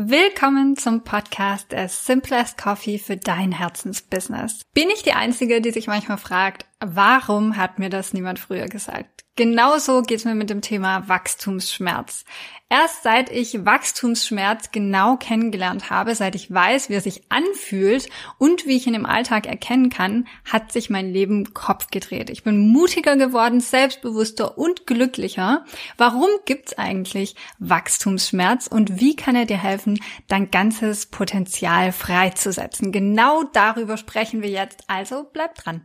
Willkommen zum Podcast As Simple as Coffee für dein Herzensbusiness. Bin ich die Einzige, die sich manchmal fragt, warum hat mir das niemand früher gesagt? Genauso geht's mir mit dem Thema Wachstumsschmerz. Erst seit ich Wachstumsschmerz genau kennengelernt habe, seit ich weiß, wie er sich anfühlt und wie ich ihn im Alltag erkennen kann, hat sich mein Leben Kopf gedreht. Ich bin mutiger geworden, selbstbewusster und glücklicher. Warum gibt's eigentlich Wachstumsschmerz und wie kann er dir helfen, dein ganzes Potenzial freizusetzen? Genau darüber sprechen wir jetzt, also bleib dran.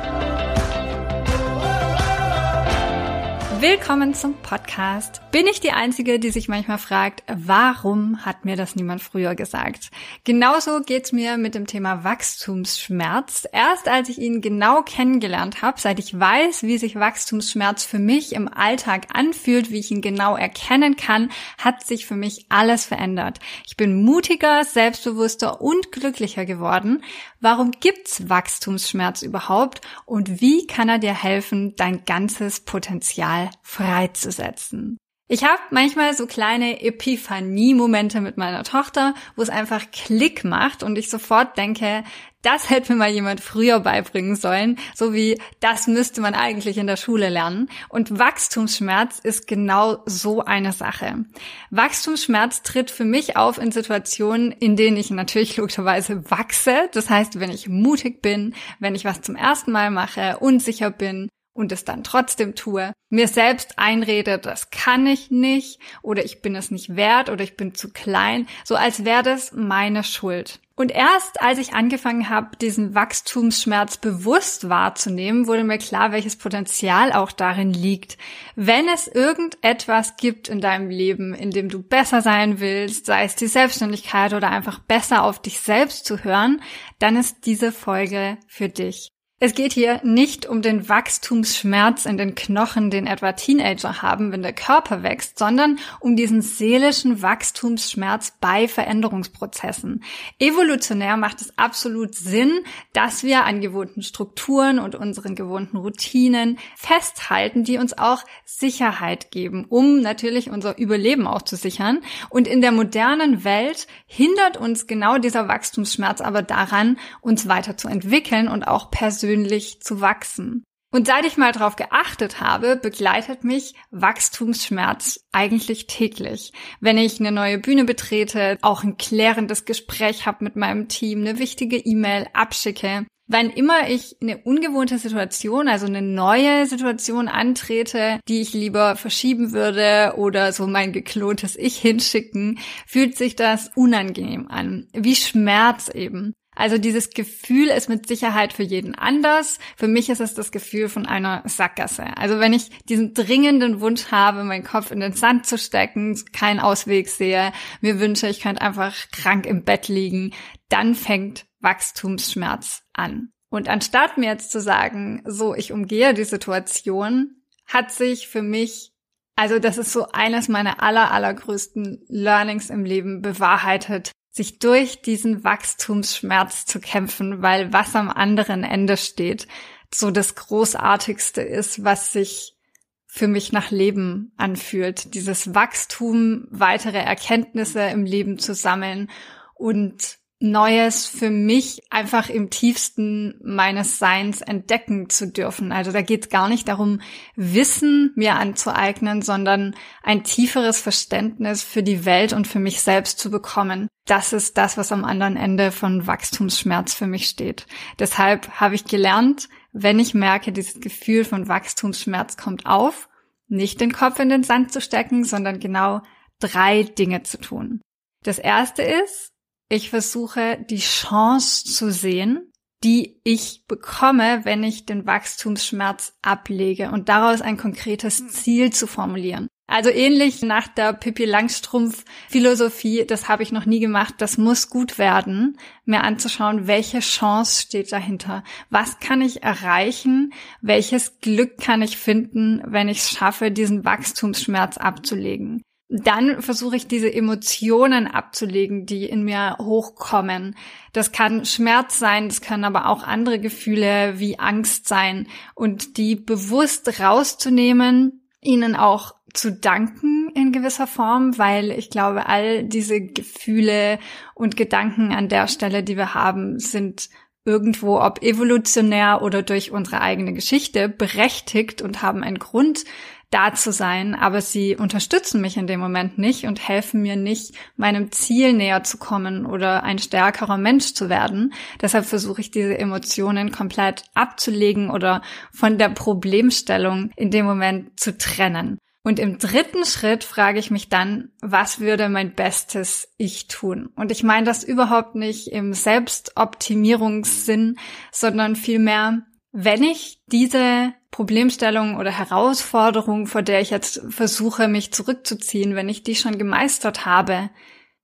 Willkommen zum Podcast. Bin ich die Einzige, die sich manchmal fragt, warum hat mir das niemand früher gesagt? Genauso geht's mir mit dem Thema Wachstumsschmerz. Erst als ich ihn genau kennengelernt habe, seit ich weiß, wie sich Wachstumsschmerz für mich im Alltag anfühlt, wie ich ihn genau erkennen kann, hat sich für mich alles verändert. Ich bin mutiger, selbstbewusster und glücklicher geworden. Warum gibt's Wachstumsschmerz überhaupt und wie kann er dir helfen, dein ganzes Potenzial freizusetzen. Ich habe manchmal so kleine Epiphanie-Momente mit meiner Tochter, wo es einfach Klick macht und ich sofort denke, das hätte mir mal jemand früher beibringen sollen, so wie das müsste man eigentlich in der Schule lernen. Und Wachstumsschmerz ist genau so eine Sache. Wachstumsschmerz tritt für mich auf in Situationen, in denen ich natürlich logischerweise wachse. Das heißt, wenn ich mutig bin, wenn ich was zum ersten Mal mache, unsicher bin, und es dann trotzdem tue, mir selbst einrede, das kann ich nicht oder ich bin es nicht wert oder ich bin zu klein, so als wäre das meine Schuld. Und erst als ich angefangen habe, diesen Wachstumsschmerz bewusst wahrzunehmen, wurde mir klar, welches Potenzial auch darin liegt. Wenn es irgendetwas gibt in deinem Leben, in dem du besser sein willst, sei es die Selbstständigkeit oder einfach besser auf dich selbst zu hören, dann ist diese Folge für dich. Es geht hier nicht um den Wachstumsschmerz in den Knochen, den etwa Teenager haben, wenn der Körper wächst, sondern um diesen seelischen Wachstumsschmerz bei Veränderungsprozessen. Evolutionär macht es absolut Sinn, dass wir an gewohnten Strukturen und unseren gewohnten Routinen festhalten, die uns auch Sicherheit geben, um natürlich unser Überleben auch zu sichern. Und in der modernen Welt hindert uns genau dieser Wachstumsschmerz aber daran, uns weiterzuentwickeln und auch persönlich persönlich zu wachsen. Und seit ich mal drauf geachtet habe, begleitet mich Wachstumsschmerz eigentlich täglich. Wenn ich eine neue Bühne betrete, auch ein klärendes Gespräch habe mit meinem Team, eine wichtige E-Mail abschicke, wann immer ich eine ungewohnte Situation, also eine neue Situation antrete, die ich lieber verschieben würde oder so mein geklontes Ich hinschicken, fühlt sich das unangenehm an, wie Schmerz eben. Also dieses Gefühl ist mit Sicherheit für jeden anders. Für mich ist es das Gefühl von einer Sackgasse. Also wenn ich diesen dringenden Wunsch habe, meinen Kopf in den Sand zu stecken, keinen Ausweg sehe, mir wünsche, ich könnte einfach krank im Bett liegen, dann fängt Wachstumsschmerz an. Und anstatt mir jetzt zu sagen, so, ich umgehe die Situation, hat sich für mich, also das ist so eines meiner aller, allergrößten Learnings im Leben bewahrheitet, sich durch diesen Wachstumsschmerz zu kämpfen, weil was am anderen Ende steht, so das Großartigste ist, was sich für mich nach Leben anfühlt. Dieses Wachstum, weitere Erkenntnisse im Leben zu sammeln und Neues für mich einfach im tiefsten meines Seins entdecken zu dürfen. Also da geht es gar nicht darum, Wissen mir anzueignen, sondern ein tieferes Verständnis für die Welt und für mich selbst zu bekommen. Das ist das, was am anderen Ende von Wachstumsschmerz für mich steht. Deshalb habe ich gelernt, wenn ich merke, dieses Gefühl von Wachstumsschmerz kommt auf, nicht den Kopf in den Sand zu stecken, sondern genau drei Dinge zu tun. Das erste ist, ich versuche die Chance zu sehen, die ich bekomme, wenn ich den Wachstumsschmerz ablege und daraus ein konkretes Ziel zu formulieren. Also ähnlich nach der Pippi Langstrumpf Philosophie, das habe ich noch nie gemacht, das muss gut werden, mir anzuschauen, welche Chance steht dahinter. Was kann ich erreichen? Welches Glück kann ich finden, wenn ich es schaffe, diesen Wachstumsschmerz abzulegen? Dann versuche ich diese Emotionen abzulegen, die in mir hochkommen. Das kann Schmerz sein, das können aber auch andere Gefühle wie Angst sein und die bewusst rauszunehmen, ihnen auch zu danken in gewisser Form, weil ich glaube, all diese Gefühle und Gedanken an der Stelle, die wir haben, sind irgendwo, ob evolutionär oder durch unsere eigene Geschichte, berechtigt und haben einen Grund, da zu sein, aber sie unterstützen mich in dem Moment nicht und helfen mir nicht, meinem Ziel näher zu kommen oder ein stärkerer Mensch zu werden. Deshalb versuche ich diese Emotionen komplett abzulegen oder von der Problemstellung in dem Moment zu trennen. Und im dritten Schritt frage ich mich dann, was würde mein bestes Ich tun? Und ich meine das überhaupt nicht im Selbstoptimierungssinn, sondern vielmehr, wenn ich diese Problemstellung oder Herausforderung, vor der ich jetzt versuche, mich zurückzuziehen, wenn ich die schon gemeistert habe,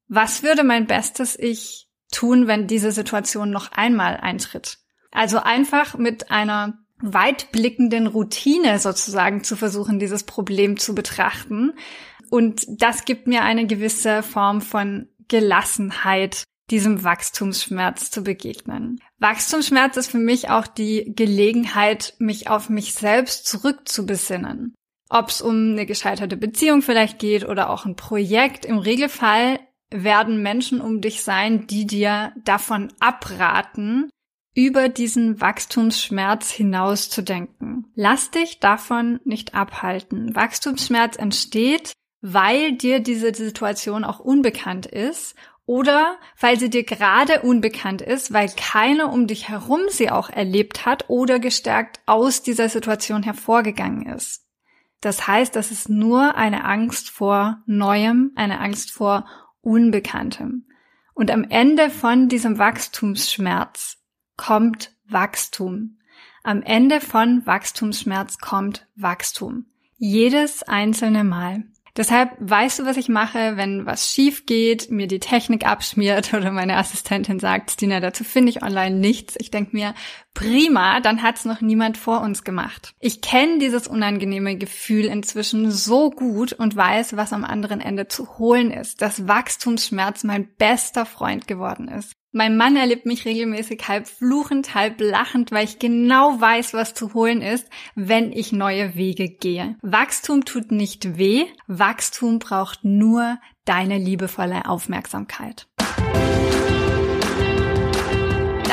was würde mein bestes Ich tun, wenn diese Situation noch einmal eintritt? Also einfach mit einer weitblickenden Routine sozusagen zu versuchen, dieses Problem zu betrachten. Und das gibt mir eine gewisse Form von Gelassenheit diesem Wachstumsschmerz zu begegnen. Wachstumsschmerz ist für mich auch die Gelegenheit, mich auf mich selbst zurückzubesinnen. Ob es um eine gescheiterte Beziehung vielleicht geht oder auch ein Projekt, im Regelfall werden Menschen um dich sein, die dir davon abraten, über diesen Wachstumsschmerz hinaus zu denken. Lass dich davon nicht abhalten. Wachstumsschmerz entsteht, weil dir diese Situation auch unbekannt ist oder weil sie dir gerade unbekannt ist, weil keiner um dich herum sie auch erlebt hat oder gestärkt aus dieser Situation hervorgegangen ist. Das heißt, das ist nur eine Angst vor Neuem, eine Angst vor Unbekanntem. Und am Ende von diesem Wachstumsschmerz kommt Wachstum. Am Ende von Wachstumsschmerz kommt Wachstum. Jedes einzelne Mal. Deshalb weißt du, was ich mache, wenn was schief geht, mir die Technik abschmiert oder meine Assistentin sagt, Stina, dazu finde ich online nichts. Ich denke mir, prima, dann hat's noch niemand vor uns gemacht. Ich kenne dieses unangenehme Gefühl inzwischen so gut und weiß, was am anderen Ende zu holen ist, dass Wachstumsschmerz mein bester Freund geworden ist. Mein Mann erlebt mich regelmäßig halb fluchend, halb lachend, weil ich genau weiß, was zu holen ist, wenn ich neue Wege gehe. Wachstum tut nicht weh, Wachstum braucht nur deine liebevolle Aufmerksamkeit.